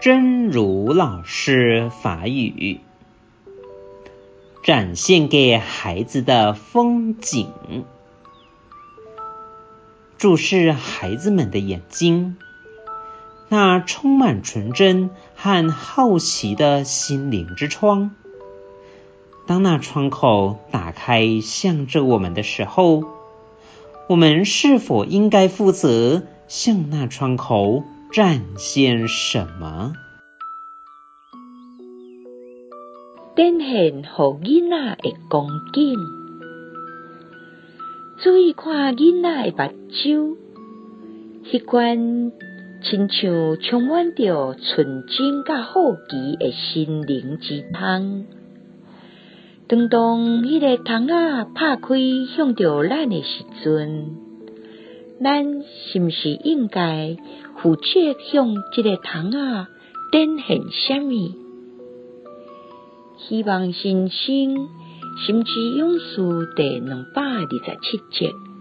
真如老师法语，展现给孩子的风景。注视孩子们的眼睛，那充满纯真和好奇的心灵之窗。当那窗口打开，向着我们的时候，我们是否应该负责向那窗口展现什么？展现给囡仔的光景，注意看囡仔的目睭，迄款亲像充满着纯真甲好奇的心灵之窗。当当迄个窗仔拍开向着咱的时阵，咱是毋是应该负责向这个窗仔展现什么？希望新生心之勇士第两百二十七集。